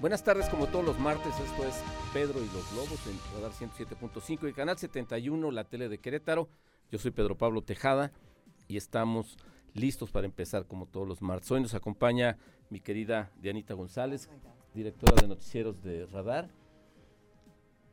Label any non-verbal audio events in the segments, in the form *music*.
Buenas tardes, como todos los martes, esto es Pedro y los Lobos en Radar 107.5 y Canal 71, la tele de Querétaro. Yo soy Pedro Pablo Tejada y estamos listos para empezar como todos los martes. Hoy nos acompaña mi querida Dianita González, directora de noticieros de Radar,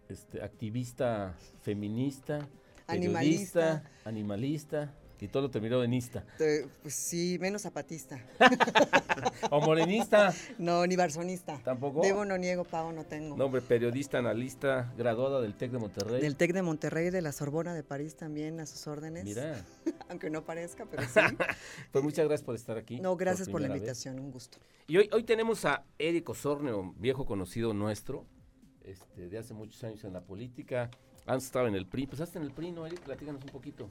este, activista feminista, periodista, Animalista. animalista, y todo lo terminó en ista. Pues sí, menos zapatista. *laughs* O morenista, No, ni barzonista. tampoco. Debo, no niego, pago, no tengo. Nombre, periodista, analista, graduada del TEC de Monterrey. Del TEC de Monterrey, de la Sorbona de París también, a sus órdenes. Mira, *laughs* Aunque no parezca, pero sí. *laughs* pues muchas gracias por estar aquí. No, gracias por, la vez. invitación, un gusto. Y hoy, hoy tenemos a Eric Osornio, viejo conocido nuestro, este, de hace muchos años en la política. Antes estaba en el PRI, pues hasta en el PRI, ¿no, Eric? Platícanos un poquito.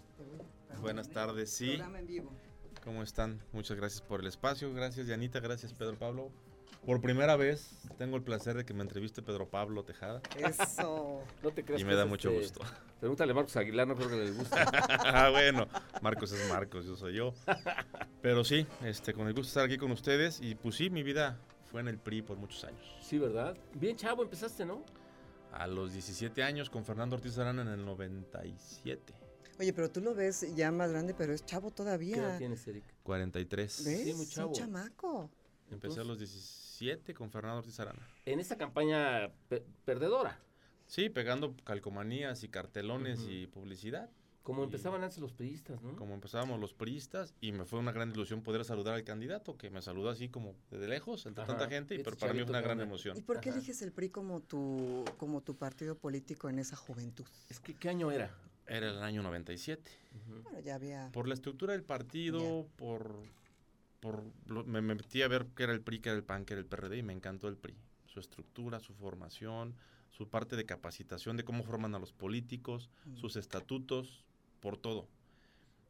Buenas tardes, sí. Programa en vivo. ¿Cómo están? Muchas gracias por el espacio. Gracias, Dianita. Gracias, Pedro Pablo. Por primera vez tengo el placer de que me entreviste Pedro Pablo Tejada. Eso. *laughs* No te creas Y que me da mucho este, gusto. Pregúntale a Marcos Aguilar, no creo que les guste. *laughs* ah, bueno. Marcos es Marcos, yo soy yo. Pero sí, este, con el gusto de estar aquí con ustedes. Y pues sí, mi vida fue en el PRI por muchos años. sí, ¿verdad? Bien chavo empezaste, ¿no? A los 17 años con Fernando Ortiz Arana en el 97. Oye, pero tú lo ves ya más grande, pero es chavo ¿Qué edad todavía. tienes, Eric? 43. ¿Ves? Sí, muy Es chavo. un chamaco. Empecé a los 17 con Fernando Ortiz Arana. En esa campaña pe- perdedora, Sí, pegando calcomanías y cartelones y publicidad. como Y- empezaban antes los priistas, ¿no? como empezábamos los priistas y me fue una gran ilusión poder saludar al candidato que me saludó así como desde lejos entre Ajá. tanta gente y pero para mí fue una gran emoción ¿Y por qué Ajá. eliges el PRI como tu, como tu partido político en esa juventud? Es que, ¿qué año era? Era el año 97 Ujú. Bueno, ya había... por la estructura del partido por por lo- me, me metí a ver qué era el PRI qué era el PAN qué era el PRD y me encantó el PRI su estructura su formación su parte de capacitación de cómo forman a los políticos Mm. sus estatutos por todo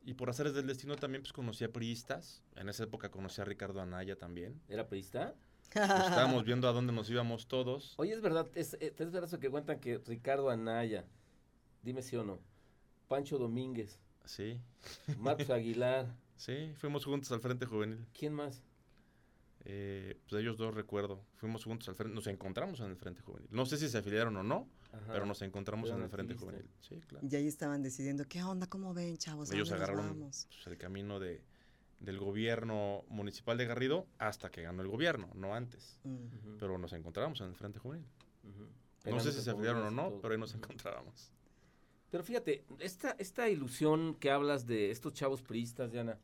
y por hacer del destino también pues conocí a priistas en esa época conocí a Ricardo Anaya también ¿Era priista? Pues estábamos viendo a dónde nos íbamos todos. Oye, es verdad, es, es verdad eso que cuentan que Ricardo Anaya, dime si o no, Pancho Domínguez, Sí, Marcos Aguilar, *laughs* sí, fuimos juntos al Frente Juvenil. ¿quién más? Eh, pues ellos dos recuerdo. Fuimos juntos al Frente, nos encontramos en el Frente Juvenil. No sé si se afiliaron o no, Ajá. pero nos encontramos en el Frente. Juvenil. Sí, claro. Y ahí estaban decidiendo, ¿qué onda? ¿Cómo ven, chavos? ¿A ellos agarraron vamos? pues, el camino de, del gobierno municipal de Garrido hasta que ganó el gobierno, no antes. Pero nos encontramos en el Frente Juvenil. No sé si se afiliaron o no, todo. pero ahí nos encontrábamos. Pero fíjate, esta, esta ilusión que hablas de estos chavos priistas, Diana,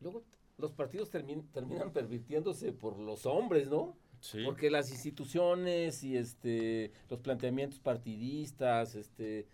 luego los partidos termin- terminan *laughs* pervirtiéndose por los hombres, ¿no? Sí. Porque las instituciones y este los planteamientos partidistas, este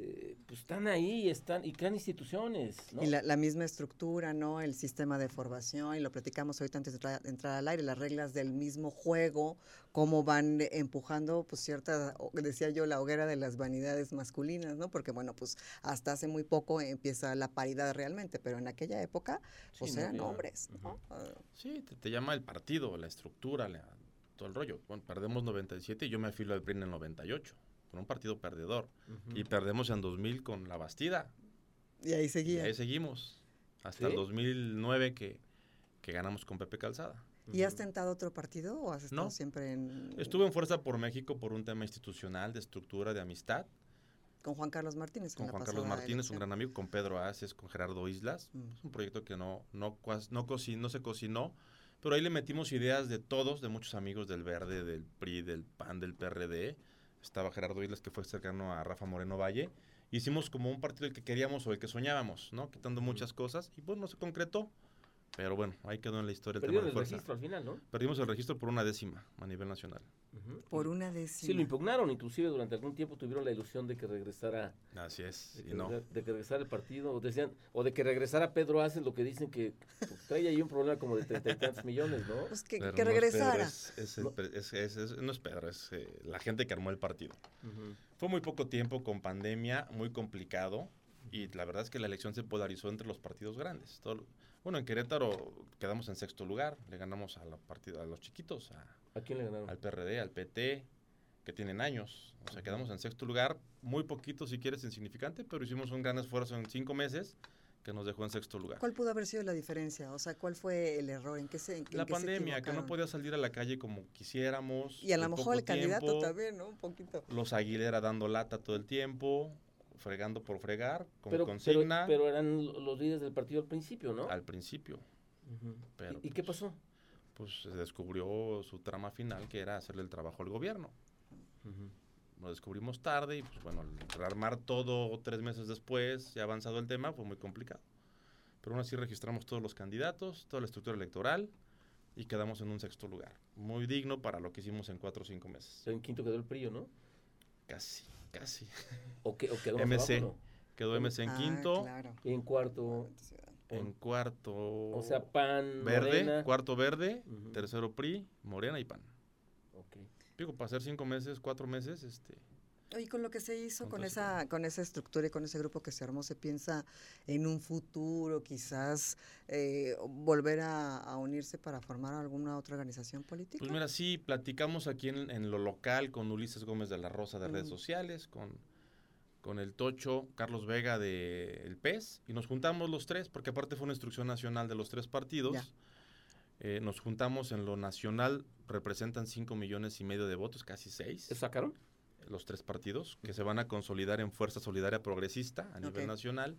eh, pues están ahí, están y crean instituciones, ¿no? Y la, la misma estructura, ¿no? El sistema de formación, y lo platicamos ahorita antes de entrar, de entrar al aire, las reglas del mismo juego, cómo van empujando, pues cierta, decía yo, la hoguera de las vanidades masculinas, ¿no? Porque, bueno, pues hasta hace muy poco empieza la paridad realmente, pero en aquella época, pues Sí, eran había- hombres. Ah, Sí, te, te llama el partido, la estructura, la- todo el rollo. Bueno, perdemos 97 y yo me afilo al PRI en el 98, con un partido perdedor. Y perdemos en 2000 con la Bastida. y ahí Y seguía. ahí seguimos. Hasta ¿Sí? el 2009 que, que ganamos con Pepe Calzada. ¿Y has tentado otro partido o has estado No. siempre en... Estuve en Fuerza por México por un tema institucional, de estructura, de amistad, Con Juan Carlos Martínez. con Juan Carlos Martínez, un gran amigo, con Pedro Aces, con Gerardo Islas. Mm. Es un proyecto que no, no, no, no se cocinó, pero ahí le metimos ideas de todos, de muchos amigos del Verde, del PRI, del PAN, del PRD. Estaba Gerardo Islas, que fue cercano a Rafa Moreno Valle. Hicimos como un partido el que queríamos o el que soñábamos, ¿no? Quitando muchas cosas. Y pues no se concretó. Pero bueno, ahí quedó en la historia el tema Perdieron de el registro al final, ¿no? Perdimos el registro por una décima a nivel nacional. Por una décima. Sí, lo impugnaron, inclusive durante algún tiempo tuvieron la ilusión de que regresara, Así es. de Y que, no. de que regresara el partido, o decían, o de que regresara Pedro Aces, lo que dicen que pues, trae ahí un problema como de treinta y tantos millones, ¿no? Pues que, Pero que no es Pedro, regresara. es- es el No. es- es- es- no es Pedro, es eh, la gente que armó el partido. Fue muy poco tiempo con pandemia, muy complicado. Y la verdad es que la elección se polarizó entre los partidos grandes. Todo- bueno, en Querétaro quedamos en sexto lugar. Le ganamos a, la partida, a los chiquitos, a- ¿A quién le ganaron? al PRD, al PT, que tienen años. O sea, quedamos en sexto lugar. Muy poquito, si quieres, insignificante, pero hicimos un gran esfuerzo en cinco meses que nos dejó en sexto lugar. ¿Cuál pudo haber sido la diferencia? O sea, ¿cuál fue el error? ¿En qué se en La qué se pandemia, que no podía salir a la calle como quisiéramos. Y a lo mejor el candidato tiempo, también, ¿no? Un poquito. Los Aguilera dando lata todo el tiempo, fregando por fregar, con Pero, consigna pero eran los líderes del partido al principio, ¿no? al principio. Pero, ¿Y, y qué pues, pasó? Pues se descubrió su trama final, que era hacerle el trabajo al gobierno. Lo descubrimos tarde y, pues bueno, al rearmar todo tres meses después, ya avanzado el tema, fue muy complicado. Pero aún así registramos todos los candidatos, toda la estructura electoral y quedamos en un sexto lugar. Muy digno para lo que hicimos en cuatro o cinco meses. En quinto quedó el PRI, ¿no? Casi, casi. *laughs* ¿O, que, o quedó MC. abajo, Quedó MC en Ah, quinto. Y en cuarto, en cuarto o sea, PAN, verde, Morena. cuarto verde, tercero PRI, Morena y PAN. Ok. Digo, para hacer cinco meses, cuatro meses, este, Oye, con lo que se hizo, con esa, con esa estructura y con ese grupo que se armó, se piensa en un futuro, quizás eh, volver a, a unirse para formar alguna otra organización política. Pues mira, sí, platicamos aquí en, en lo local con Ulises Gómez de la Rosa de redes sociales, con, con el Tocho, Carlos Vega de El PES, y nos juntamos los tres, porque aparte fue una instrucción nacional de los tres partidos. Ya. Eh, nos juntamos en lo nacional, representan 5 millones y medio de votos, casi 6, ¿Eso sacaron? Los tres partidos, que se van a consolidar en Fuerza Solidaria Progresista a nivel nacional.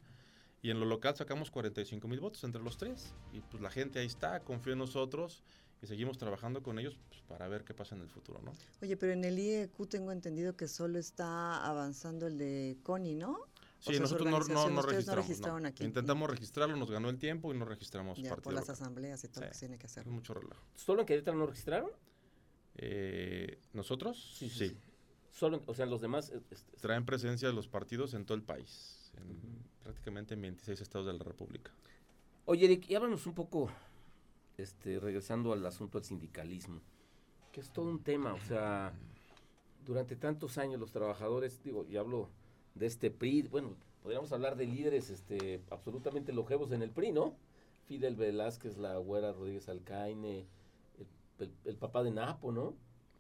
Y en lo local sacamos 45 mil votos entre los tres. Y pues la gente ahí está, confía en nosotros y seguimos trabajando con ellos pues, para ver qué pasa en el futuro, ¿no? Oye, pero en el IEQ tengo entendido que solo está avanzando el de CONI, ¿no? Sí, nosotros no, no, no no registramos. no. registraron aquí. Intentamos registrarlo, nos ganó el tiempo y no registramos Ya, partido por las local. asambleas y todo lo que tiene que hacer. Mucho relajo. ¿Solo en Querétaro no registraron? Eh, ¿Nosotros? Sí, Sí, sí, sí. Solo, o sea, los demás... eh, este, Traen presencia los partidos en todo el país, en prácticamente en 26 estados de la República. Oye, Eric, y háblanos un poco, este, regresando al asunto del sindicalismo, que es todo un tema, o sea, durante tantos años los trabajadores, digo, y hablo de este PRI, bueno, podríamos hablar de líderes este, absolutamente longevos en el PRI, ¿no? Fidel Velázquez, la güera Rodríguez Alcaine, el, el- el papá de Napo, ¿no?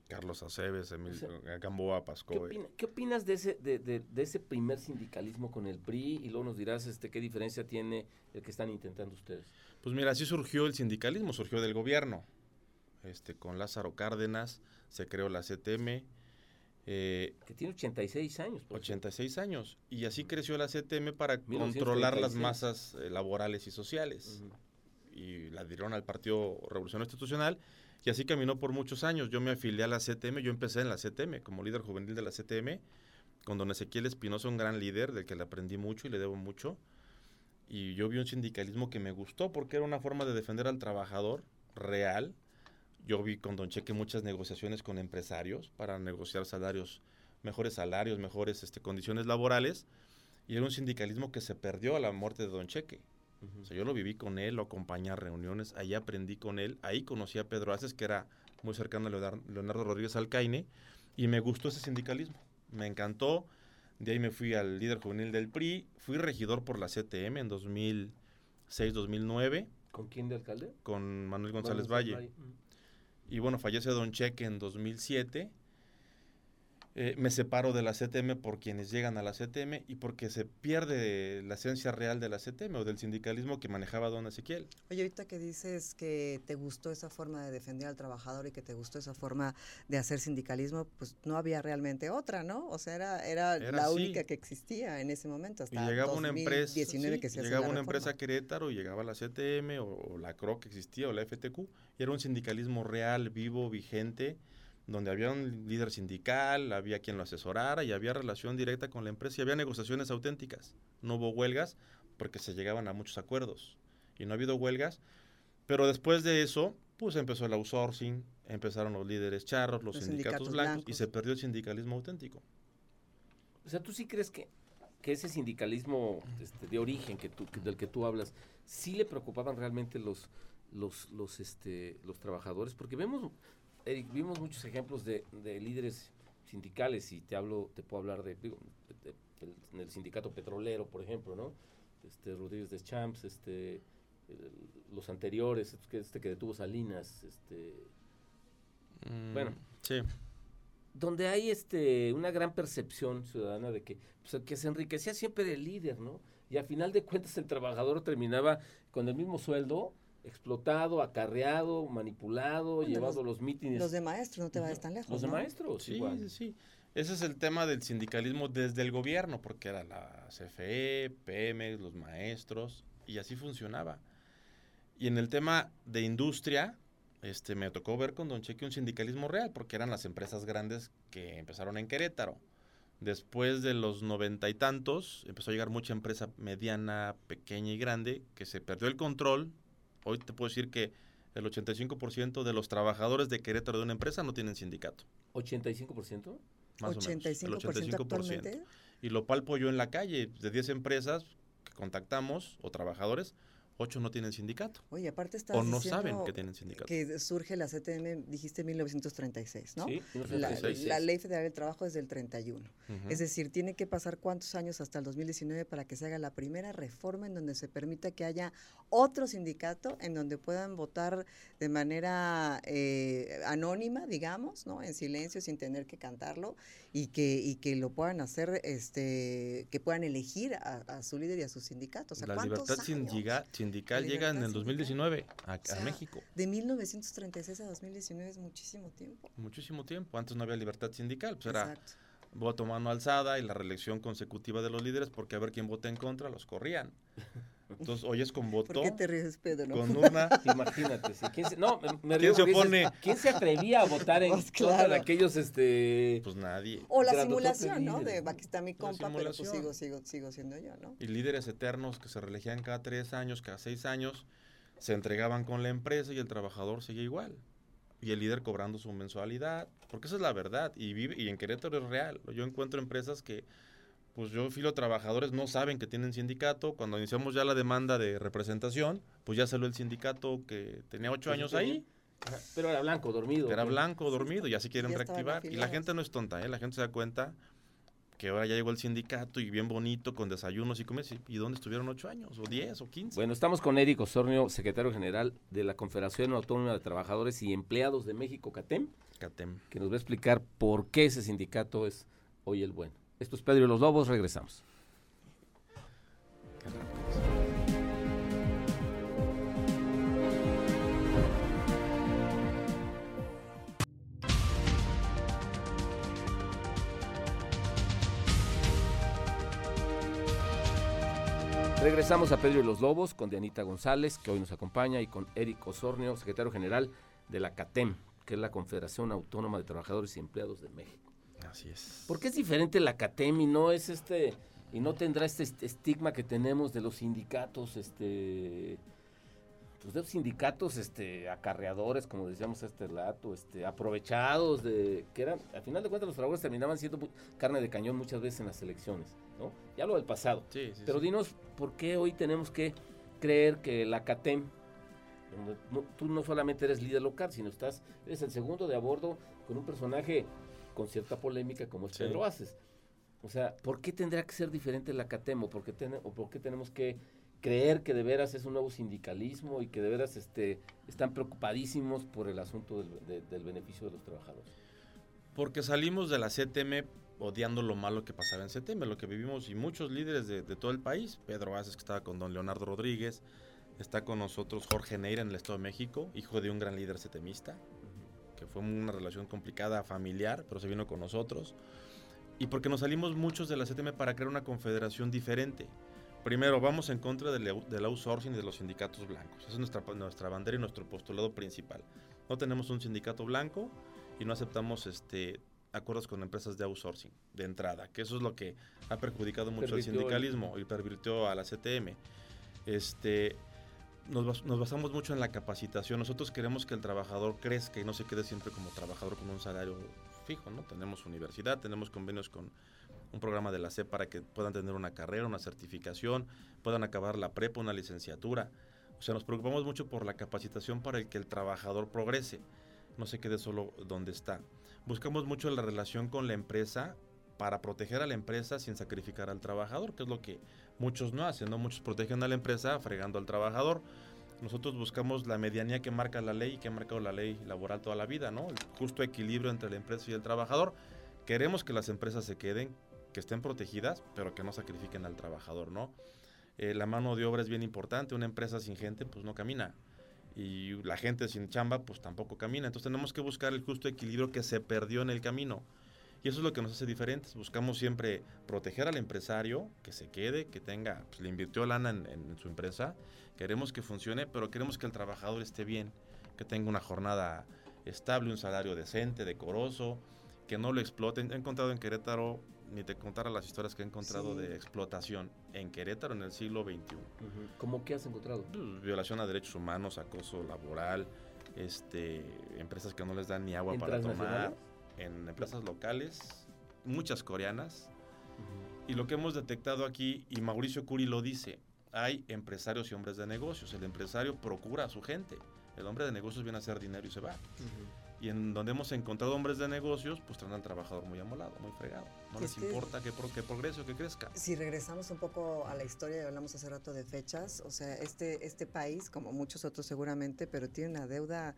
Carlos Aceves, Emilio sea, Gamboa, ¿Qué, Pascoe. opina- qué opinas de ese, de, de- de ese primer sindicalismo con el PRI? Y luego nos dirás este, qué diferencia tiene el que están intentando ustedes. Pues mira, así surgió el sindicalismo, surgió del gobierno. Este, con Lázaro Cárdenas se creó la CTM, eh, Que tiene 86 años. por cierto. 86 años. Y así creció la CTM para 1936. controlar las masas eh, laborales y sociales. Y la dieron al Partido Revolución Institucional. Y así caminó por muchos años. Yo me afilié a la CTM, yo empecé en la CTM como líder juvenil de la CTM, con don Ezequiel Espinosa, un gran líder del que le aprendí mucho y le debo mucho. Y yo vi un sindicalismo que me gustó porque era una forma de defender al trabajador real. Yo vi con Don Cheque muchas negociaciones con empresarios para negociar salarios, mejores salarios, mejores este, condiciones laborales. Y era un sindicalismo que se perdió a la muerte de Don Cheque. Ujú. O sea, yo lo viví con él, lo acompañé a reuniones, ahí aprendí con él, ahí conocí a Pedro Aces, que era muy cercano a Leonardo, Rodríguez Alcaine, y me gustó ese sindicalismo, me encantó. De ahí me fui al líder juvenil del PRI, fui regidor por la CTM en 2006-2009 ¿Con quién de alcalde? con Manuel González Manuel Valle. Ujú. Y bueno, fallece Don Cheque en 2007. Eh, me separo de la CTM por quienes llegan a la CTM y porque se pierde la esencia real de la CTM o del sindicalismo que manejaba Don Ezequiel. Oye, ahorita que dices que te gustó esa forma de defender al trabajador y que te gustó esa forma de hacer sindicalismo, pues no había realmente otra, ¿no? O sea, era, era, Era la única que existía en ese momento, Y hasta llegaba una empresa, 2019 sí, que se llegaba una reforma. empresa a Querétaro, y llegaba la CTM o, o la CRO que existía o la FTQ, y era un sindicalismo real, vivo, vigente, donde había un líder sindical, había quien lo asesorara y había relación directa con la empresa y había negociaciones auténticas. No hubo huelgas porque se llegaban a muchos acuerdos y no ha habido huelgas, pero después de eso, pues empezó el outsourcing, empezaron los líderes charros, los, Los sindicatos, sindicatos blancos, y blancos. se perdió el sindicalismo auténtico. O sea, ¿tú sí crees que, que ese sindicalismo este, de origen que tú, que- del que tú hablas, sí le preocupaban realmente los, los, los, este, los trabajadores? Porque vemos, Eric, vimos muchos ejemplos de, de líderes sindicales y te hablo, te puedo hablar de, digo, de- el sindicato petrolero, por ejemplo, ¿no? Este, Rodríguez de Champs, este, el- los anteriores, este que, este que detuvo Salinas, este, Bueno. Sí. donde hay este una gran percepción ciudadana de que, pues, el que se enriquecía siempre el líder, ¿no? y a final de cuentas el trabajador terminaba con el mismo sueldo, explotado, acarreado, manipulado, Bueno, llevado los- los mítines. Los de maestros, no te vayas tan lejos. Los de ¿no? maestros, Sí, igual. sí, sí. Ese es el tema del sindicalismo desde el gobierno, porque era la CFE, Pemex, los maestros, y así funcionaba. Y en el tema de industria, este, me tocó ver con Don Cheque un sindicalismo real, porque eran las empresas grandes que empezaron en Querétaro. Después de los noventa y tantos, empezó a llegar mucha empresa mediana, pequeña y grande, que se perdió el control. Hoy te puedo decir que el 85% de los trabajadores de Querétaro de una empresa no tienen sindicato. ¿85%? Más o menos. El 85% actualmente. Y lo palpo yo en la calle. De 10 empresas que contactamos o trabajadores, 8 no tienen sindicato. Oye, aparte estás O no saben que tienen sindicato. que surge la CTM, dijiste 1936, ¿no? Sí, La, 1936. la Ley Federal del Trabajo es del 31. Ujú. Es decir, tiene que pasar cuántos años hasta el 2019 para que se haga la primera reforma en donde se permita que haya otro sindicato en donde puedan votar de manera eh, anónima, digamos, ¿no? En silencio, sin tener que cantarlo y que y que lo puedan hacer, este, que puedan elegir a, a su líder y a su sindicato. O sea, la ¿cuántos libertad años? sindiga- sindical llega en el 2019 a, a sea, México. De 1936 a 2019 es muchísimo tiempo. Muchísimo tiempo. Antes no había libertad sindical. Pues era Exacto. voto mano alzada y la reelección consecutiva de los líderes porque a ver quién vota en contra, los corrían. *laughs* Entonces, hoy es con voto, ¿Por qué te ríes, Pedro? con urna. *laughs* Imagínate, sí. ¿Quién se, no, me, me ¿Quién río se dices? ¿Quién se atrevía a votar en *laughs* Pues, contra de claro. aquellos, este... Pues nadie. O la simulación, ¿no? De aquí está mi compa, pero pues simulación. sigo, sigo, sigo siendo yo, ¿no? Y líderes eternos que se reelegían cada tres años, cada seis años, se entregaban con la empresa y el trabajador seguía igual. Y el líder cobrando su mensualidad, porque esa es la verdad. Y, vive, y en Querétaro es real. Yo encuentro empresas que, pues yo filo trabajadores, no saben que tienen sindicato. Cuando iniciamos ya la demanda de representación, pues ya salió el sindicato que tenía ocho Pues, años ahí. Ajá, Pero era blanco, dormido. Era ¿no? blanco, dormido, y así quieren ya reactivar. Y la gente no es tonta, ¿eh? La gente se da cuenta que ahora ya llegó el sindicato y bien bonito, con desayunos y comes. ¿Y dónde estuvieron ocho años? ¿O diez? ¿O quince? Bueno, estamos con Eric Osornio, secretario general de la Confederación Autónoma de Trabajadores y Empleados de México, CATEM, Catem. que nos va a explicar por qué ese sindicato es hoy el bueno. Esto es Pedro y los Lobos, regresamos. Regresamos a Pedro y los Lobos con Dianita González, que hoy nos acompaña, y con Eric Osornio, secretario general de la CATEM, que es la Confederación Autónoma de Trabajadores y Empleados de México. Así es. ¿Por qué es diferente la CATEM y no es este y no tendrá este est- estigma que tenemos de los sindicatos, este pues de los sindicatos este acarreadores, como decíamos este rato, este aprovechados de que eran al final de cuentas los trabajadores terminaban siendo carne de cañón muchas veces en las elecciones, ¿no? Ya lo del pasado. Sí, sí, Pero sí. dinos por qué hoy tenemos que creer que la CATEM, no- tú no solamente eres líder local, sino estás, eres el segundo de a bordo con un personaje con cierta polémica como es Sí. Pedro Aces. O sea, ¿por qué tendrá que ser diferente la CATEM o por qué, ten- o por qué tenemos que creer que de veras es un nuevo sindicalismo y que de veras este, están preocupadísimos por el asunto del, de- del beneficio de los trabajadores? Porque salimos de la CTM odiando lo malo que pasaba en CTM, lo que vivimos y muchos líderes de, de todo el país. Pedro Aces, que estaba con don Leonardo Rodríguez. Está con nosotros Jorge Neira en el Estado de México, hijo de un gran líder setemista, que fue una relación complicada, familiar, pero se vino con nosotros. Y porque nos salimos muchos de la CTM para crear una confederación diferente. Primero, vamos en contra del, del outsourcing y de los sindicatos blancos. Esa es nuestra, nuestra bandera y nuestro postulado principal. No tenemos un sindicato blanco y no aceptamos este acuerdos con empresas de outsourcing de entrada, que eso es lo que ha perjudicado mucho al sindicalismo y pervirtió a la CTM. Este, nos, nos basamos mucho en la capacitación. Nosotros queremos que el trabajador crezca y no se quede siempre como trabajador con un salario fijo, ¿no? Tenemos universidad, tenemos convenios con un programa de la CEP para que puedan tener una carrera, una certificación, puedan acabar la prepa, una licenciatura. O sea, nos preocupamos mucho por la capacitación para que el trabajador progrese, no se quede solo donde está. Buscamos mucho la relación con la empresa para proteger a la empresa sin sacrificar al trabajador, que es lo que muchos no hacen, ¿no? Muchos protegen a la empresa fregando al trabajador. Nosotros buscamos la medianía que marca la ley y que ha marcado la ley laboral toda la vida, ¿no? El justo equilibrio entre la empresa y el trabajador. Queremos que las empresas se queden, que estén protegidas, pero que no sacrifiquen al trabajador, ¿no? Eh, la mano de obra es bien importante. Una empresa sin gente, pues no camina. Y la gente sin chamba, pues tampoco camina. Entonces tenemos que buscar el justo equilibrio que se perdió en el camino. Y eso es lo que nos hace diferentes. Buscamos siempre proteger al empresario, que se quede, que tenga, pues le invirtió lana en, en su empresa. Queremos que funcione, pero queremos que el trabajador esté bien, que tenga una jornada estable, un salario decente, decoroso, que no lo exploten. He encontrado en Querétaro, ni te contara las historias que he encontrado Sí. de explotación en Querétaro en el siglo XXI. ¿Cómo qué has encontrado? Pues, violación a derechos humanos, acoso laboral, este, empresas que no les dan ni agua ¿En para tomar? En empresas locales, muchas coreanas. Y lo que hemos detectado aquí, y Mauricio Curi lo dice, hay empresarios y hombres de negocios. El empresario procura a su gente. El hombre de negocios viene a hacer dinero y se va. Y en donde hemos encontrado hombres de negocios, pues traen al trabajador muy amolado, muy fregado. No Y les que- importa que, pro- que progrese o que crezca. Si regresamos un poco a la historia y hablamos hace rato de fechas, o sea, este, este país, como muchos otros seguramente, pero tiene una deuda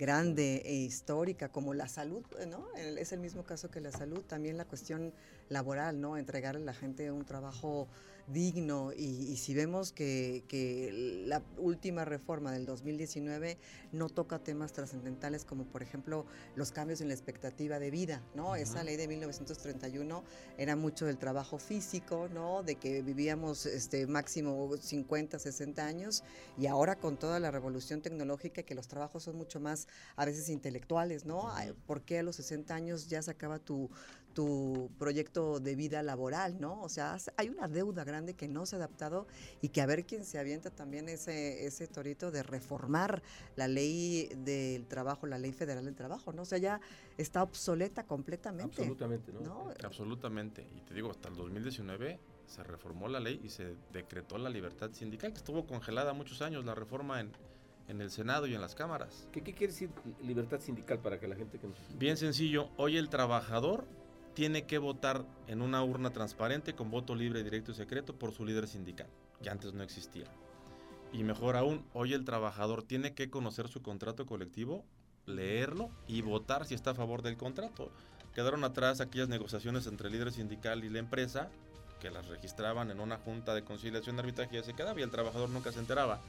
grande e histórica, como la salud, ¿no? Es el mismo caso que la salud, también la cuestión laboral, ¿no? Entregarle a la gente un trabajo digno y, y si vemos que, que la última reforma del 2019 no toca temas trascendentales como por ejemplo los cambios en la expectativa de vida, ¿no? Esa ley de 1931 era mucho del trabajo físico, ¿no? De que vivíamos este máximo 50, 60 años y ahora con toda la revolución tecnológica que los trabajos son mucho más a veces intelectuales, ¿no? ¿Por qué a los 60 años ya se acaba tu tu proyecto de vida laboral, ¿no? O sea, has- hay una deuda grande que no se ha adaptado y que a ver quién se avienta también ese, ese torito de reformar la ley del trabajo, la ley federal del trabajo, ¿no? O sea, ya está obsoleta completamente. Absolutamente, ¿no? ¿no? Absolutamente. Y te digo, hasta el 2019 se reformó la ley y se decretó la libertad sindical, que estuvo congelada muchos años, la reforma en, en el Senado y en las cámaras. ¿Qué, qué quiere decir libertad sindical para que la gente que nos... Bien sencillo, hoy el trabajador tiene que votar en una urna transparente con voto libre, directo y secreto por su líder sindical, que antes no existía. Y mejor aún, hoy el trabajador tiene que conocer su contrato colectivo, leerlo y votar si está a favor del contrato. Quedaron atrás aquellas negociaciones entre el líder sindical y la empresa, que las registraban en una junta de conciliación de arbitraje y se quedaba y el trabajador nunca se enteraba.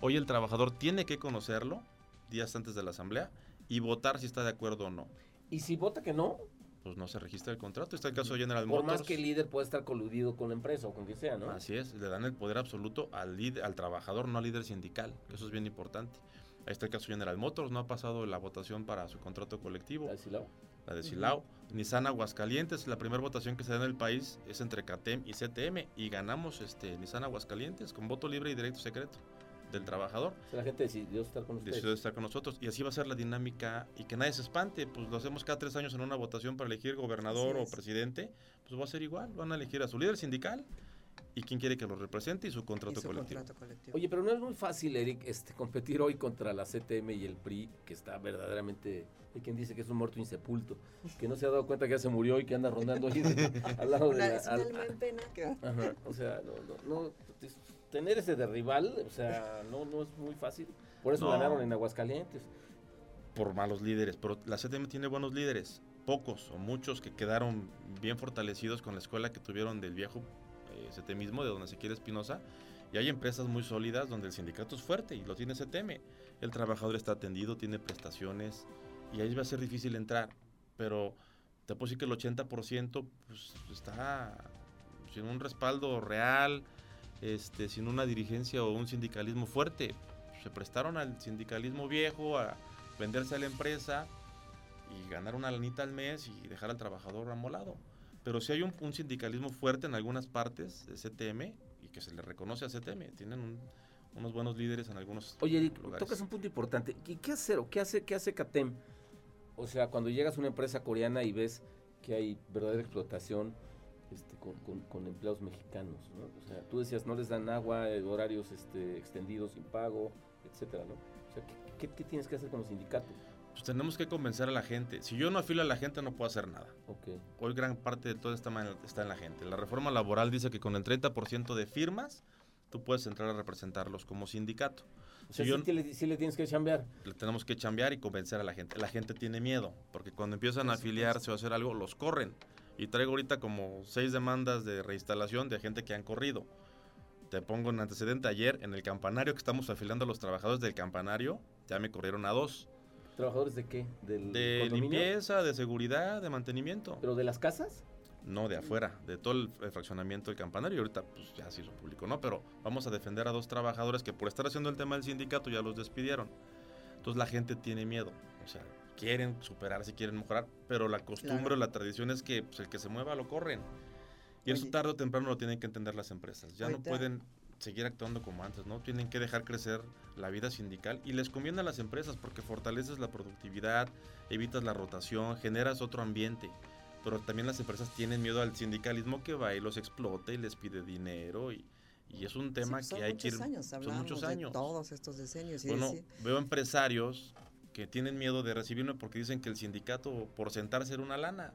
Hoy el trabajador tiene que conocerlo días antes de la asamblea y votar si está de acuerdo o no Y si vota que no, pues no se registra el contrato. Está el caso de General por Motors. más que el líder pueda estar coludido con la empresa o con quien sea, ¿no? Así es, le dan el poder absoluto al, líder, al trabajador, no al líder sindical. Eso es bien importante. Ahí está el caso de General Motors, no ha pasado la votación para su contrato colectivo, Así lo- la de Silao. Nissan Aguascalientes, la primera votación que se da en el país es entre CATEM y CTM y ganamos este Nissan Aguascalientes con voto libre y directo secreto del trabajador. O sea, la gente decidió estar con ustedes. decidió estar con nosotros y así va a ser la dinámica y que nadie se espante, pues lo hacemos cada tres años en una votación para elegir gobernador o es. presidente, pues va a ser igual, van a elegir a su líder sindical y quién quiere que lo represente y su Y contrato su colectivo. contrato colectivo. Oye, pero no es muy fácil, Eric, este, competir hoy contra la CTM y el PRI, que está verdaderamente... Hay quien dice que es un muerto insepulto, que no se ha dado cuenta que ya se murió y que anda rondando ahí de- *laughs* al lado de la... es un al- alma en pena que- Ajá, o sea, no, no, no, tener ese de rival, o sea, no, no es muy fácil. Por eso No. ganaron en Aguascalientes. por malos líderes, pero la CTM tiene buenos líderes, pocos o muchos que quedaron bien fortalecidos con la escuela que tuvieron del viejo eh, CTMismo, de donde se quiere Espinosa, y hay empresas muy sólidas donde el sindicato es fuerte y lo tiene CTM. El trabajador está atendido, tiene prestaciones, y ahí va a ser difícil entrar, pero te puedo decir que el 80% pues, está sin un respaldo real, este, sin una dirigencia o un sindicalismo fuerte. Se prestaron al sindicalismo viejo, a venderse a la empresa y ganar una lanita al mes y dejar al trabajador amolado. Pero si hay un, un sindicalismo fuerte en algunas partes de CTM y que se le reconoce a CTM, tienen un- unos buenos líderes en algunos Oye, Eric, lugares. tocas un punto importante. ¿Qué, qué hacer o qué hace, qué hace CATEM? O sea, cuando llegas a una empresa coreana y ves que hay verdadera explotación este, con, con- con empleados mexicanos, ¿no? O sea, tú decías, no les dan agua, eh, horarios este, extendidos sin pago, etcétera, ¿no? O sea, ¿qué, qué- qué tienes que hacer con los sindicatos? Pues tenemos que convencer a la gente. Si yo no afilo a la gente no puedo hacer nada. Ok. Hoy gran parte de todo esta ma- está en la gente. La reforma laboral dice que con el 30% de firmas tú puedes entrar a representarlos como sindicato. O sea, Si yo- sí, le, sí le tienes que chambear. le tenemos que chambear y convencer a la gente. La gente tiene miedo, porque cuando empiezan a afiliarse o a hacer algo, los corren. Y traigo ahorita como seis demandas de reinstalación de gente que han corrido. te pongo un antecedente. Ayer en el campanario que estamos afiliando a los trabajadores del campanario, ya me corrieron a dos. ¿Trabajadores de qué? ¿Del De condominio? limpieza, de seguridad, de mantenimiento. ¿Pero de las casas? No, de afuera, de todo el, el fraccionamiento del campanario. Y ahorita pues ya se hizo público, ¿no? Pero vamos a defender a dos trabajadores que por estar haciendo el tema del sindicato ya los despidieron. Entonces la gente tiene miedo. O sea, quieren superarse, quieren mejorar, pero la costumbre Claro. o la tradición es que pues, el que se mueva lo corren. Y eso tarde o temprano lo tienen que entender las empresas. Ya Ahorita- no pueden seguir actuando como antes, ¿no? Tienen que dejar crecer la vida sindical y les conviene a las empresas porque fortaleces la productividad, evitas la rotación, generas otro ambiente. Pero también las empresas tienen miedo al sindicalismo que va y los explota y les pide dinero y, y es un Sí, tema pues que hay que ir... muchos años, son muchos de años. todos estos. Y Bueno, decir- veo empresarios que tienen miedo de recibirme porque dicen que el sindicato por sentarse era una lana.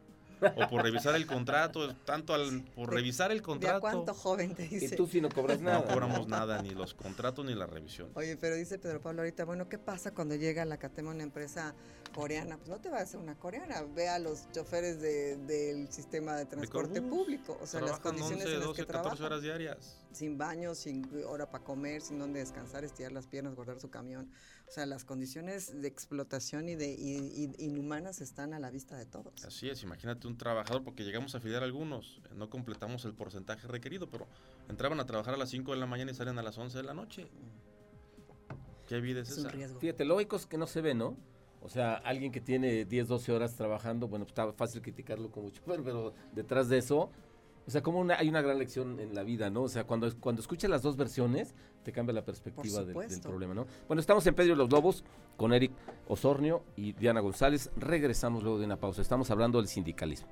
O por revisar el contrato, tanto al, por De- revisar el ¿De a contrato. cuánto joven te Y dice? tú sí no cobras No nada. cobramos nada, ni los contratos ni la revisión. Oye, pero dice Pedro Pablo ahorita, bueno, ¿qué pasa cuando llega a la Catema una empresa coreana? Pues no te va a hacer una coreana, ve a los choferes de- del sistema de transporte público, o sea, las condiciones 11, en las 12, que 14 trabajan, horas diarias. sin baño, sin hora para comer, sin dónde descansar, estirar las piernas, guardar su camión, o sea, las condiciones de explotación y de y- y- inhumanas están a la vista de todos. Así es, imagínate un trabajador, porque llegamos a afiliar a algunos, no completamos el porcentaje requerido, pero entraban a trabajar a las 5 de la mañana y salen a las 11 de la noche. ¿Qué vida es, Es un esa? riesgo. Fíjate, lo lógico es que no se ve, ¿no? O sea, alguien que tiene 10, 12 horas trabajando, bueno, pues está fácil criticarlo como chofer, *laughs* pero detrás de eso, o sea, como una, hay una gran lección en la vida, ¿no? O sea, cuando, cuando escuchas las dos versiones, te cambia la perspectiva del, del problema, ¿no? Bueno, estamos en Pedro y los Lobos con Eric Osornio y Diana González. Regresamos luego de una pausa. Estamos hablando del sindicalismo.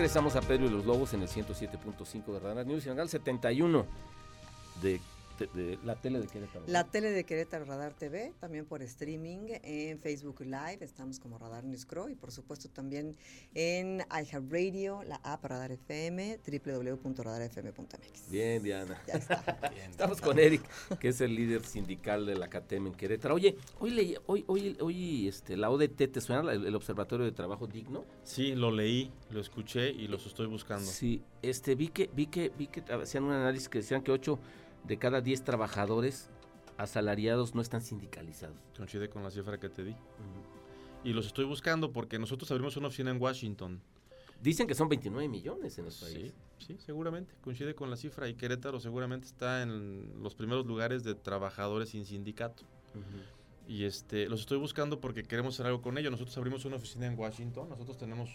Regresamos a Pedro y los Lobos en el 107.5 de Radar News y en el canal 71 de, de la tele de Querétaro. La tele de Querétaro Radar TV, también por streaming en Facebook Live, estamos como Radar News Crow y por supuesto también en iHeartRadio, la app Radar FM, www.radarfm.mx. Bien, Diana. Ya está. *laughs* Estamos con Eric, que es el líder sindical de la CATEM en Querétaro. Oye, hoy, leí- hoy, hoy, hoy este, la ODT, ¿te suena el, el Observatorio de Trabajo Digno? Sí, lo leí, lo escuché y los estoy buscando. Sí, este, vi que, vi que, vi que hacían un análisis que decían que 8 de cada 10 trabajadores asalariados no están sindicalizados. Coincide con la cifra que te di. Y los estoy buscando porque nosotros abrimos una oficina en Washington. Dicen que son 29 millones en país. Sí, sí, seguramente. Coincide con la cifra. Y Querétaro seguramente está en los primeros lugares de trabajadores sin sindicato. Ujú. Y este, los estoy buscando porque queremos hacer algo con ellos. Nosotros abrimos una oficina en Washington. Nosotros tenemos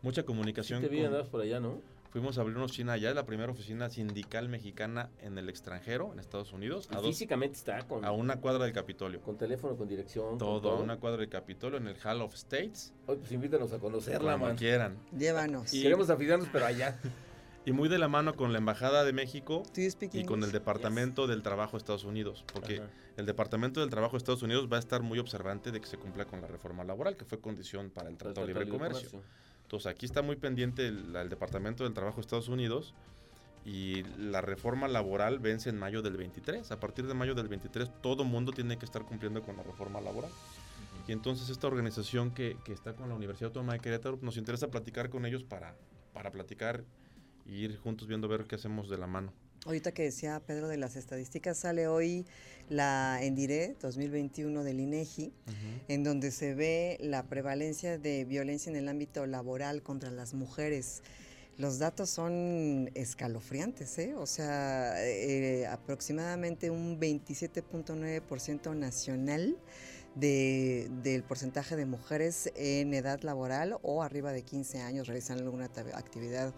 mucha Sí, comunicación. te vi, con- por allá, ¿no? Fuimos a abrir una oficina allá, la primera oficina sindical mexicana en el extranjero, en Estados Unidos, a, dos- Físicamente está con, a una cuadra del Capitolio. con teléfono, con dirección. con Todo, a una cuadra del Capitolio en el Hall of States. Oye, pues invítanos a conocerla, Como man. quieran. Llévanos. Y- Queremos afiliarnos, pero allá. *laughs* Y muy de la mano con la Embajada de México y con el? Departamento del Trabajo de Estados Unidos. Porque Ajá. el Departamento del Trabajo de Estados Unidos va a estar muy observante de que se cumpla con la reforma laboral, que fue condición para el Tratado de Libre Comercio. Entonces aquí está muy pendiente el, el Departamento del Trabajo de Estados Unidos y la reforma laboral vence en mayo del 23. A partir de mayo del 23 todo mundo tiene que estar cumpliendo con la reforma laboral. Y entonces esta organización que, que está con la Universidad Autónoma de Querétaro nos interesa platicar con ellos para, para platicar y ir juntos viendo ver qué hacemos de la mano. Ahorita que decía Pedro de las estadísticas, sale hoy la Endire 2021 del INEGI, en donde se ve la prevalencia de violencia en el ámbito laboral contra las mujeres. Los datos son escalofriantes, ¿eh? O sea, eh, aproximadamente un 27.9% nacional de- del porcentaje de mujeres en edad laboral o arriba de 15 años realizando alguna actividad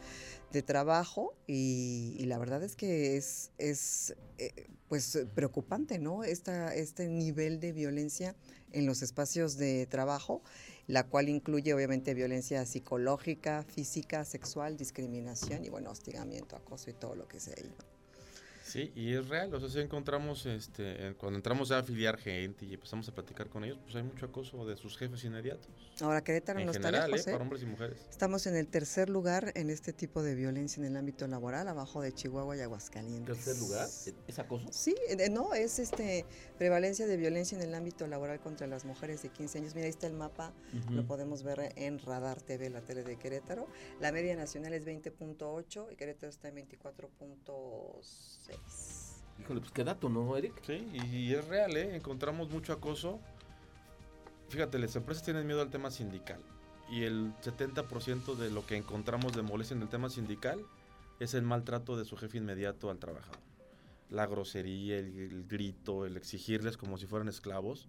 de trabajo y, y la verdad es que es, es eh, pues preocupante, ¿no? Esta, este nivel de violencia en los espacios de trabajo, la cual incluye obviamente violencia psicológica, física, sexual, discriminación y bueno, hostigamiento, acoso y todo lo que sea ahí. Sí, y es real, o sea, si encontramos, este, cuando entramos a afiliar gente y empezamos a platicar con ellos, pues hay mucho acoso de sus jefes inmediatos. Ahora Querétaro en no está lejos, para hombres y mujeres. Estamos en el tercer lugar en este tipo de violencia en el ámbito laboral, abajo de Chihuahua y Aguascalientes. ¿Tercer lugar? ¿Es acoso? Sí, no, es este prevalencia de violencia en el ámbito laboral contra las mujeres de 15 años. Mira, ahí está el mapa, lo podemos ver en Radar TV, la tele de Querétaro. La media nacional es 20.8 y Querétaro está en 24.6. Híjole, pues qué dato, ¿no, Eric? Sí, y, y es real, ¿eh? Encontramos mucho acoso. Fíjate, las empresas tienen miedo al tema sindical. Y el 70% de lo que encontramos de molestia en el tema sindical es el maltrato de su jefe inmediato al trabajador. La grosería, el, el grito, el exigirles como si fueran esclavos.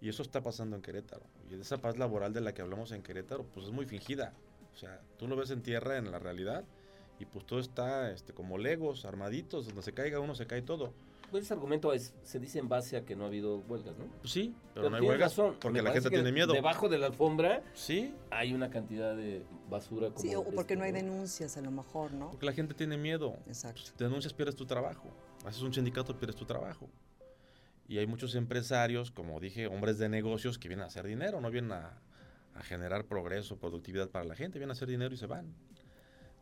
Y eso está pasando en Querétaro. Y esa paz laboral de la que hablamos en Querétaro, pues es muy fingida. O sea, tú lo ves en tierra, en la realidad, y pues todo está este, como legos, armaditos, donde se caiga uno, se cae todo. Pues ese argumento es, se dice en base a que no ha habido huelgas, ¿no? Pues sí, pero, no hay huelgas razón, porque me la gente que tiene miedo. Debajo de la alfombra Sí, hay una cantidad de basura como Sí, o porque este, no hay denuncias a lo mejor, ¿no? porque la gente tiene miedo. Exacto. Si denuncias, pierdes tu trabajo. Haces un sindicato, pierdes tu trabajo. Y hay muchos empresarios, como dije, hombres de negocios que vienen a hacer dinero, no vienen a, a generar progreso, productividad para la gente, vienen a hacer dinero y se van.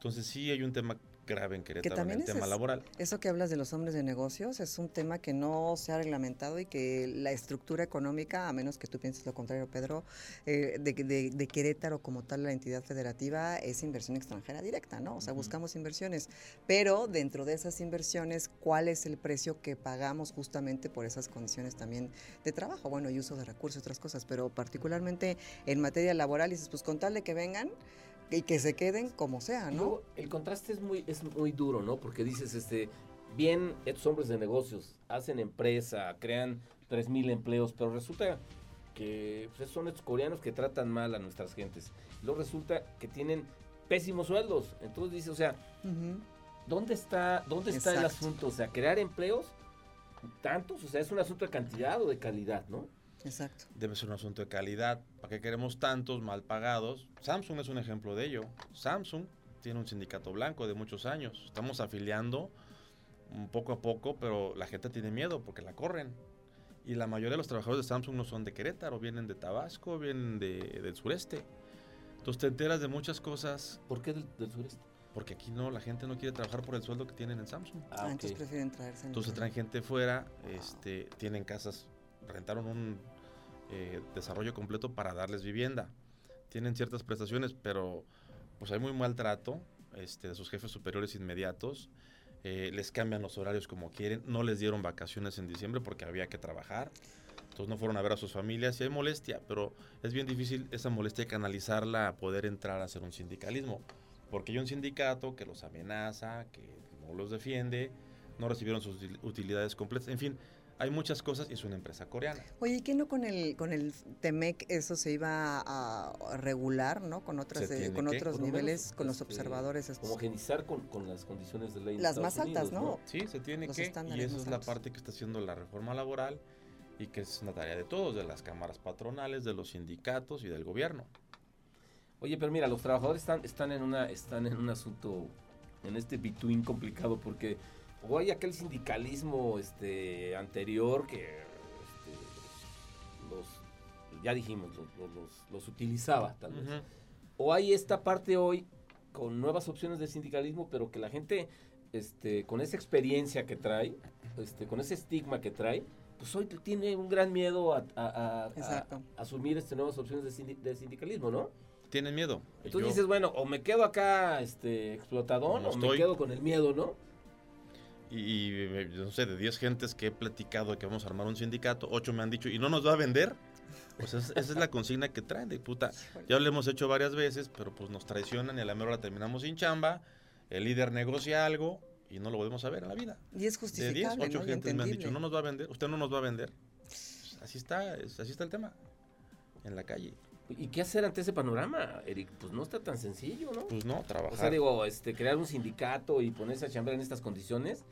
Entonces sí hay un tema grave en Querétaro también el tema es- laboral. Eso que hablas de los hombres de negocios es un tema que no se ha reglamentado y que la estructura económica, a menos que tú pienses lo contrario, Pedro, eh, de, de- de Querétaro como tal, la entidad federativa, es inversión extranjera directa, ¿no? O sea, buscamos inversiones. Pero dentro de esas inversiones, ¿cuál es el precio que pagamos justamente por esas condiciones también de trabajo? Bueno, y uso de recursos, otras cosas, pero particularmente en materia laboral, dices, pues con tal de que vengan y que se queden como sea, ¿no? luego, el contraste es muy, es muy duro, ¿no? Porque dices, este, bien, estos hombres de negocios hacen empresa, crean 3.000 empleos, pero resulta que pues, son estos coreanos que tratan mal a nuestras gentes. Luego resulta que tienen pésimos sueldos. Entonces dices, o sea. ¿dónde está, dónde está el asunto? O sea, crear empleos, tantos, o sea, es un asunto de cantidad o de calidad, ¿no? Exacto. Debe ser un asunto de calidad. ¿Para qué queremos tantos mal pagados? Samsung es un ejemplo de ello. Samsung tiene un sindicato blanco de muchos años. Estamos afiliando un poco a poco, pero la gente tiene miedo porque la corren. Y la mayoría de los trabajadores de Samsung no son de Querétaro, vienen de Tabasco, vienen de- del sureste. Entonces te enteras de muchas cosas ¿Por qué del, del sureste? porque aquí no, la gente no quiere trabajar por el sueldo que tienen en Samsung. Ah, Ah, ok. entonces prefieren traerse. Entonces traen gente fuera, este, tienen casas, rentaron un eh, desarrollo completo para darles vivienda. Tienen ciertas prestaciones, pero pues hay muy maltrato este, de sus jefes superiores inmediatos. eh, les cambian los horarios como quieren. No les dieron vacaciones en diciembre porque había que trabajar. Entonces no fueron a ver a sus familias y hay molestia, pero es bien difícil esa molestia canalizarla a poder entrar a hacer un sindicalismo. Porque hay un sindicato que los amenaza, que no los defiende, no recibieron sus util- utilidades completas. En fin, hay muchas cosas y es una empresa coreana. Oye, ¿y qué no con el con el Temec eso se iba a regular, ¿no? Con otras eh, con que, otros niveles, menos, con los este, observadores estos. Homogenizar con, con las condiciones de ley. Las Estados más altas, Unidos, ¿no? Sí, se tiene Los que, y esa es la altos. parte que está haciendo la reforma laboral y que es una tarea de todos, de las cámaras patronales, de los sindicatos y del gobierno. Oye, pero mira, los trabajadores están, están en una, están en un asunto, en este between complicado, porque o hay aquel sindicalismo este anterior que este, los ya dijimos, los, los- los- los utilizaba tal vez. Ujú. O hay esta parte hoy con nuevas opciones de sindicalismo, pero que la gente, este, con esa experiencia que trae, este, con ese estigma que trae, pues hoy tiene un gran miedo a, a- a- a- asumir este, nuevas opciones de, sindi- de sindicalismo, ¿no? Tienen miedo. Entonces Yo- dices, bueno, o me quedo acá este, explotador, No o me estoy. quedo con el miedo, ¿no? Y, y, eh, no sé, de 10 gentes que he platicado de que vamos a armar un sindicato, 8 me han dicho, ¿y no nos va a vender? Pues es- esa es la consigna que traen, de puta. Ya lo hemos hecho varias veces, pero pues nos traicionan y a la mera hora terminamos sin chamba, el líder negocia algo y no lo volvemos a ver en la vida. Y es De 10, justificable, 8 ¿no? Gentes me han dicho, no nos va a vender, usted no nos va a vender. Pues, así está, es- así está el tema, en la calle. ¿Y qué hacer ante ese panorama, Eric? Pues no está tan sencillo, ¿no? Pues no, trabajar. O sea, digo, este, crear un sindicato y ponerse a chambear en estas condiciones,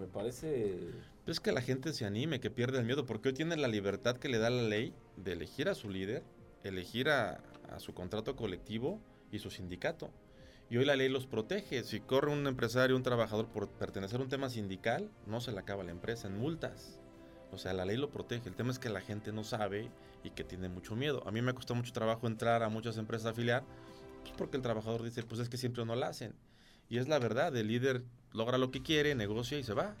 me parece... Es que la gente se anime, que pierda el miedo, porque hoy tiene la libertad que le da la ley de elegir a su líder, elegir a, a su contrato colectivo y su sindicato. Y hoy la ley los protege. Si corre un empresario, un trabajador por pertenecer a un tema sindical, no se le acaba la empresa en multas. O sea, la ley lo protege. El tema es que la gente no sabe y que tiene mucho miedo. A mí me costó mucho trabajo entrar a muchas empresas a afiliar, pues porque el trabajador dice, pues es que siempre no la hacen. Y es la verdad, el líder logra lo que quiere, negocia y se va.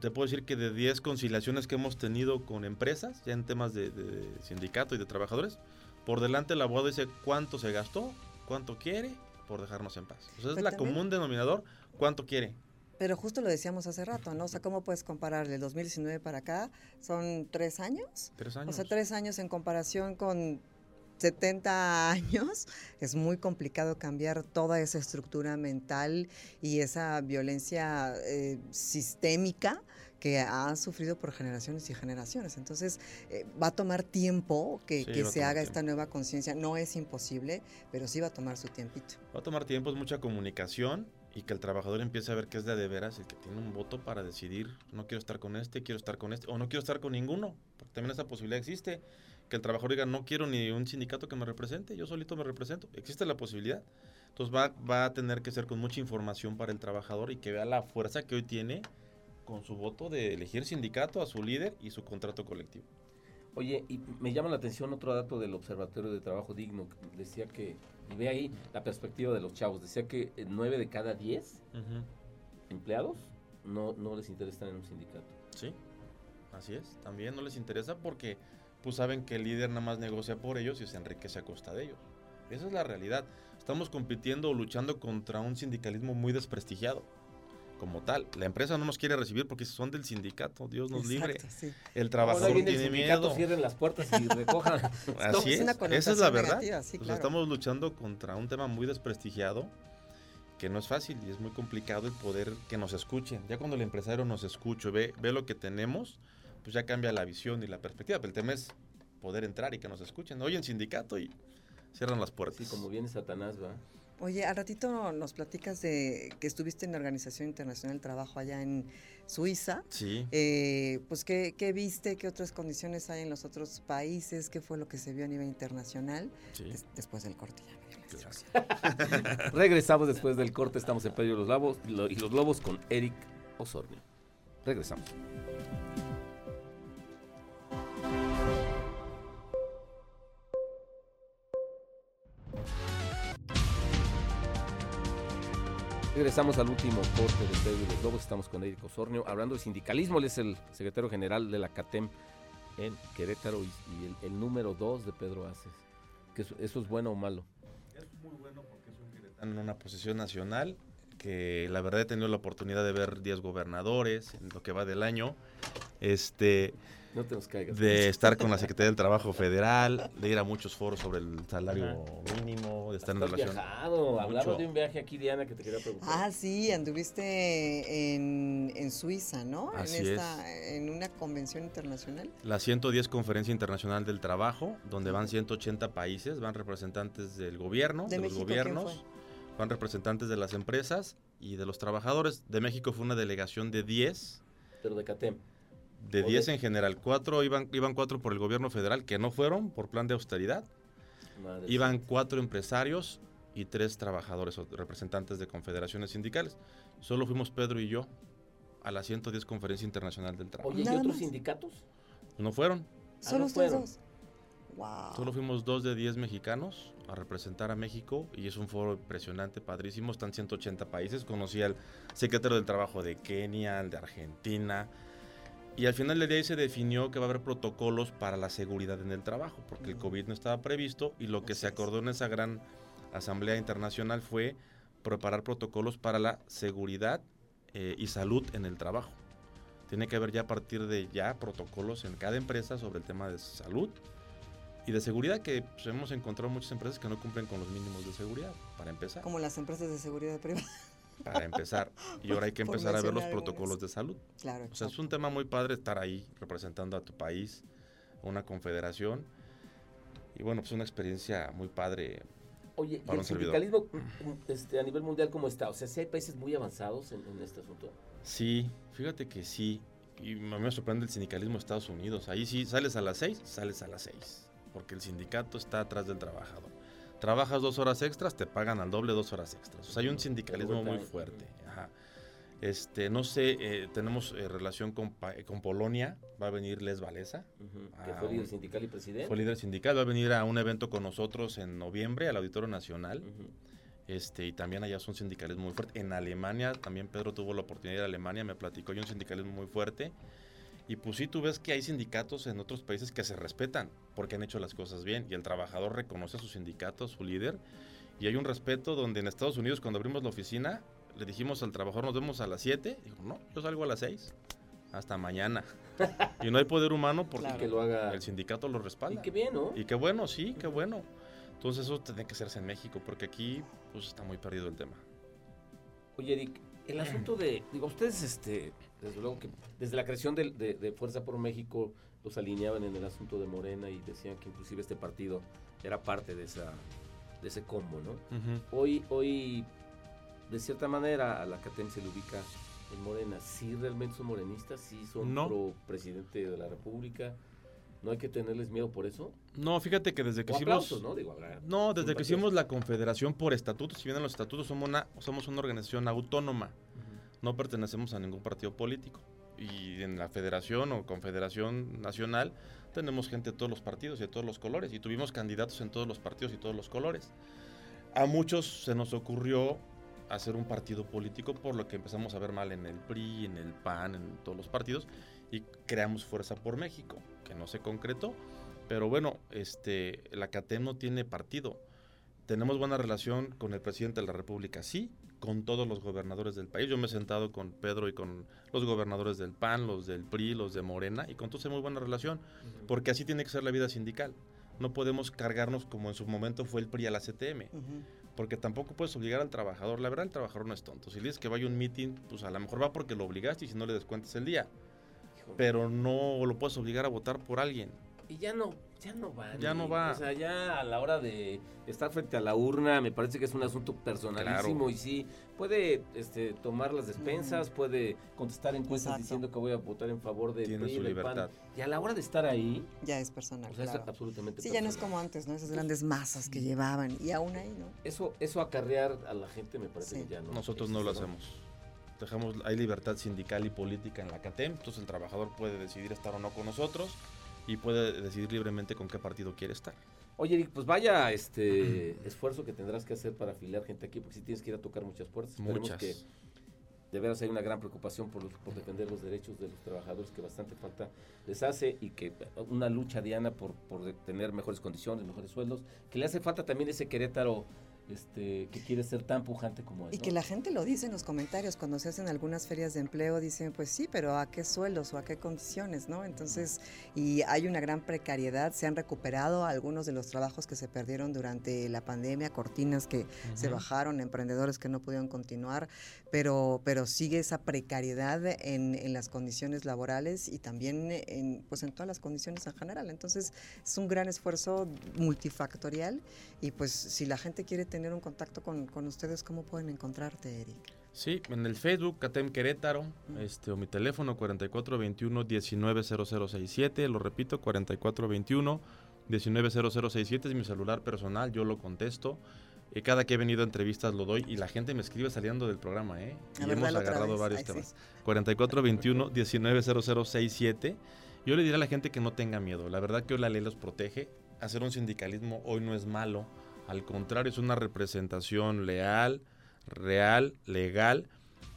Te puedo decir que de 10 conciliaciones que hemos tenido con empresas, ya en temas de, de sindicato y de trabajadores, por delante el abogado dice cuánto se gastó, cuánto quiere, por dejarnos en paz. Sea, es la común denominador, cuánto quiere. Pero justo lo decíamos hace rato, ¿no? O sea, ¿cómo puedes comparar del 2019 para acá? ¿Son tres años? Tres años. O sea, tres años en comparación con 70 años, es muy complicado cambiar toda esa estructura mental y esa violencia eh, sistémica que ha sufrido por generaciones y generaciones. Entonces, eh, va a tomar tiempo que, Sí, se haga tiempo. esta nueva conciencia. No es imposible, pero sí va a tomar su tiempito. Va a tomar tiempo, es mucha comunicación y que el trabajador empiece a ver que es de de veras el que tiene un voto para decidir, no quiero estar con este, quiero estar con este, o no quiero estar con ninguno, porque también esa posibilidad existe, que el trabajador diga, no quiero ni un sindicato que me represente, yo solito me represento, existe la posibilidad. Entonces va, va a tener que ser con mucha información para el trabajador y que vea la fuerza que hoy tiene con su voto de elegir sindicato a su líder y su contrato colectivo. Oye, y me llama la atención otro dato del Observatorio de Trabajo Digno. que Decía que, y ve ahí la perspectiva de los chavos, decía que eh, nueve de cada 10 empleados no, no les interesa estar en un sindicato. Sí, así es. También no les interesa porque pues saben que el líder nada más negocia por ellos y se enriquece a costa de ellos. Esa es la realidad. Estamos compitiendo o luchando contra un sindicalismo muy desprestigiado. Como tal, la empresa no nos quiere recibir porque son del sindicato, Dios nos libre. Sí. El Ahora trabajador viene el tiene sindicato, miedo. cierren las puertas y recojan. *laughs* Así es esa es la verdad. negativa, sí, O sea, claro. estamos luchando contra un tema muy desprestigiado que no es fácil y es muy complicado el poder que nos escuchen. Ya cuando el empresario nos escucha, y ve, ve lo que tenemos, pues ya cambia la visión y la perspectiva. Pero el tema es poder entrar y que nos escuchen. Oye, en sindicato y cierran las puertas. Sí, como viene Satanás, va. Oye, al ratito nos platicas de que estuviste en la Organización Internacional del Trabajo allá en Suiza. Sí. Eh, pues, ¿qué, ¿qué viste? ¿Qué otras condiciones hay en los otros países? ¿Qué fue lo que se vio a nivel internacional? sí. Des- después del corte ya. me dio la Claro. instrucción. *laughs* Regresamos después del corte, estamos en Pedro y los Lobos, lo- y los Lobos con Eric Osornio. Regresamos. Regresamos al último corte de Pedro y los Lobos, estamos con Eric Osornio, hablando de sindicalismo, él es el secretario general de la CATEM en Querétaro y, el, número dos de Pedro Aces. Que eso, ¿Eso es bueno o malo? Es muy bueno porque es un queretano en una posición nacional que la verdad he tenido la oportunidad de ver 10 gobernadores en lo que va del año. Este, No te nos caigas. de estar con la Secretaría del Trabajo Federal, de ir a muchos foros sobre el salario mínimo, de estar en Has relación. viajado. Hablamos de un viaje aquí, Diana, que te quería preguntar. Ah, sí, anduviste en, en Suiza, ¿no? Así en, esta, en una convención internacional. La 110 Conferencia Internacional del Trabajo, donde van 180 países, van representantes del gobierno, ¿De de, los México gobiernos, fue? van representantes de las empresas y de los trabajadores. De México fue una delegación de 10, Pero de CATEM. De O 10 de- en general, cuatro iban, iban cuatro por el gobierno federal, que no fueron por plan de austeridad, Madre iban cuatro empresarios y tres trabajadores o representantes de confederaciones sindicales. Solo fuimos Pedro y yo a la 110 Conferencia Internacional del Trabajo. Oye, ¿y otros más. sindicatos? No fueron, Solo no ustedes dos. Wow. Solo fuimos dos de 10 mexicanos a representar a México y es un foro impresionante, padrísimo. Están 180 países. Conocí al secretario del Trabajo de Kenia, al de Argentina. Y al final del día ahí se definió que va a haber protocolos para la seguridad en el trabajo, porque el. COVID no estaba previsto y lo que se acordó en esa gran asamblea internacional fue preparar protocolos para la seguridad eh, y salud en el trabajo. Tiene que haber ya a partir de ya protocolos en cada empresa sobre el tema de salud y de seguridad que pues, hemos encontrado muchas empresas que no cumplen con los mínimos de seguridad, para empezar. Como las empresas de seguridad privada. Para empezar. Y ahora hay que *laughs* empezar a ver los protocolos de salud. Claro. O sea, es un tema muy padre estar ahí representando a tu país, una confederación. Y bueno, pues una experiencia muy padre. Oye, ¿y Para el un servidor. sindicalismo mm, este, a nivel mundial cómo está? O sea, si hay países muy avanzados en, en este asunto. Sí, fíjate que sí. Y a mí me sorprende el sindicalismo de Estados Unidos. Ahí sí, sales a las 6, sales a las 6. Porque el sindicato está atrás del trabajador. Trabajas dos horas extras, te pagan al doble dos horas extras. O sea, hay un sindicalismo muy fuerte. Ajá. Este, no sé, eh, tenemos eh, relación con, eh, con Polonia, va a venir Les Valesa, Ujú, Que Ah, fue líder sindical y presidente. fue líder sindical, va a venir a un evento con nosotros en noviembre al Auditorio Nacional. Este, y también allá son sindicalismo muy fuerte. En Alemania, también Pedro tuvo la oportunidad de ir a Alemania, me platicó, hay un sindicalismo muy fuerte. Y pues sí, tú ves que hay sindicatos en otros países que se respetan porque han hecho las cosas bien y el trabajador reconoce a su sindicato, a su líder. Y hay un respeto donde en Estados Unidos cuando abrimos la oficina le dijimos al trabajador nos vemos a las 7. Dijo, no, yo salgo a las 6. Hasta mañana. y no hay poder humano porque Y que lo haga. el sindicato lo Y respalda. qué bien, ¿no? Y qué bueno, sí, qué bueno. Entonces eso tiene que hacerse en México, porque aquí pues está muy perdido el tema. Oye, Eric, el asunto de, digo, ustedes, este, desde luego que desde la creación del- de, de Fuerza por México los alineaban en el asunto de Morena y decían que inclusive este partido era parte de esa, de ese combo, ¿no? Hoy, hoy, de cierta manera, a la CATEM se le ubica en Morena. ¿Sí realmente son morenistas? ¿Sí son No. pro presidente de la República? ¿No hay que tenerles miedo por eso? No, fíjate que desde que O hicimos... aplausos, ¿no? Digo, habrá No, desde que hicimos la confederación por estatutos, si bien en los estatutos somos una, somos una organización autónoma, no pertenecemos a ningún partido político. Y en la federación o confederación nacional tenemos gente de todos los partidos y de todos los colores. Y tuvimos candidatos en todos los partidos y todos los colores. A muchos se nos ocurrió hacer un partido político por lo que empezamos a ver mal en el PRI, en el PAN, en todos los partidos. Y creamos Fuerza por México, que no se concretó. Pero bueno, este, la CATEM no tiene partido. Tenemos buena relación con el presidente de la República, sí, con todos los gobernadores del país. Yo me he sentado con Pedro y con los gobernadores del PAN, los del PRI, los de Morena, y con todos hay muy buena relación, porque así tiene que ser la vida sindical. No podemos cargarnos como en su momento fue el PRI a la CTM, porque tampoco puedes obligar al trabajador. La verdad, el trabajador no es tonto. Si le dices que vaya a un meeting, pues a lo mejor va porque lo obligaste y si no le descuentas el día. Híjole. Pero no lo puedes obligar a votar por alguien. Y ya no, ya no va. Ya no va. O sea, ya a la hora de estar frente a la urna, me parece que es un asunto personalísimo Claro. y sí, puede este, tomar las despensas, puede contestar encuestas Exacto. diciendo que voy a votar en favor de Tiene PRI, su del PAN. libertad. Y a la hora de estar ahí, Ya es personal, o sea, claro. es absolutamente Sí, ya no es como antes, ¿no? Esas grandes masas que llevaban. Y aún ahí, ¿no? Eso, eso acarrear a la gente me parece Sí. que ya no. Nosotros no lo hacemos. Dejamos, hay libertad sindical y política en la CATEM, entonces el trabajador puede decidir estar o no con nosotros y puede decidir libremente con qué partido quiere estar. Oye, Eric, pues vaya este *clears throat* esfuerzo que tendrás que hacer para afiliar gente aquí, porque si tienes que ir a tocar muchas puertas. Muchas. que de veras hay una gran preocupación por, los- por defender los derechos de los trabajadores que bastante falta les hace y que una lucha diana por, por tener mejores condiciones, mejores sueldos, que le hace falta también ese Querétaro este, que quiere ser tan pujante como él. Y que la gente lo dice en los comentarios cuando se hacen algunas ferias de empleo, dicen, pues sí, pero ¿a qué sueldos o a qué condiciones, no? Entonces, y hay una gran precariedad, se han recuperado algunos de los trabajos que se perdieron durante la pandemia, cortinas que se bajaron, emprendedores que no pudieron continuar, pero, pero sigue esa precariedad en, en las condiciones laborales y también en, pues en todas las condiciones en general. Entonces, es un gran esfuerzo multifactorial y pues si la gente quiere tener un contacto con, con ustedes, ¿cómo pueden encontrarte, Eric? Sí, en el Facebook, CATEM Querétaro, este, o mi teléfono 4421-190067, lo repito, 4421-190067 es mi celular personal, yo lo contesto. Eh, cada que he venido a entrevistas lo doy y la gente me escribe saliendo del programa, ¿eh? A Y ver, hemos agarrado varios Ay, sí. temas. 4421-190067. Yo le diré a la gente que no tenga miedo. La verdad que hoy la ley los protege. Hacer un sindicalismo hoy no es malo. Al contrario, es una representación leal, real, legal,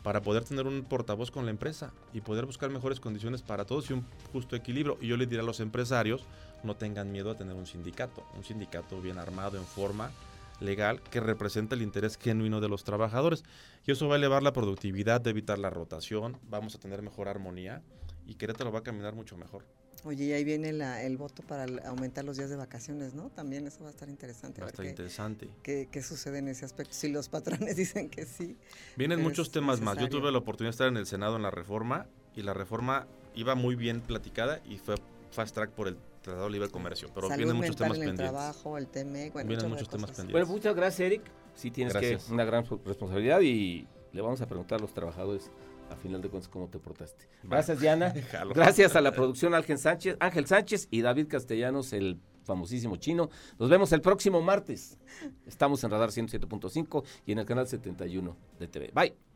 para poder tener un portavoz con la empresa y poder buscar mejores condiciones para todos y un justo equilibrio. Y yo le diré a los empresarios, no tengan miedo a tener un sindicato, un sindicato bien armado, en forma legal, que representa el interés genuino de los trabajadores. Y eso va a elevar la productividad, de evitar la rotación, vamos a tener mejor armonía y Querétaro va a caminar mucho mejor. Oye, y ahí viene la- el voto para el- aumentar los días de vacaciones, ¿no? También eso va a estar interesante. Va a estar qué, interesante. qué- qué sucede en ese aspecto. Si los patrones *laughs* dicen que sí. Vienen muchos temas más. Yo tuve la oportunidad de estar en el Senado en la reforma y la reforma iba muy bien platicada y fue fast track por el Tratado de Libre Comercio. Pero Salud vienen muchos temas en el pendientes. trabajo, el TME, bueno, Vienen muchos temas cosas. pendientes. Bueno, muchas gracias, Eric. Sí tienes Gracias. que una gran responsabilidad y le vamos a preguntar a los trabajadores a final de cuentas cómo te portaste. Gracias, Diana. *laughs* Gracias a la producción Ángel Sánchez, Ángel Sánchez y David Castellanos, el famosísimo chino. Nos vemos el próximo martes. Estamos en Radar 107.5 y en el canal 71 de TV. Bye.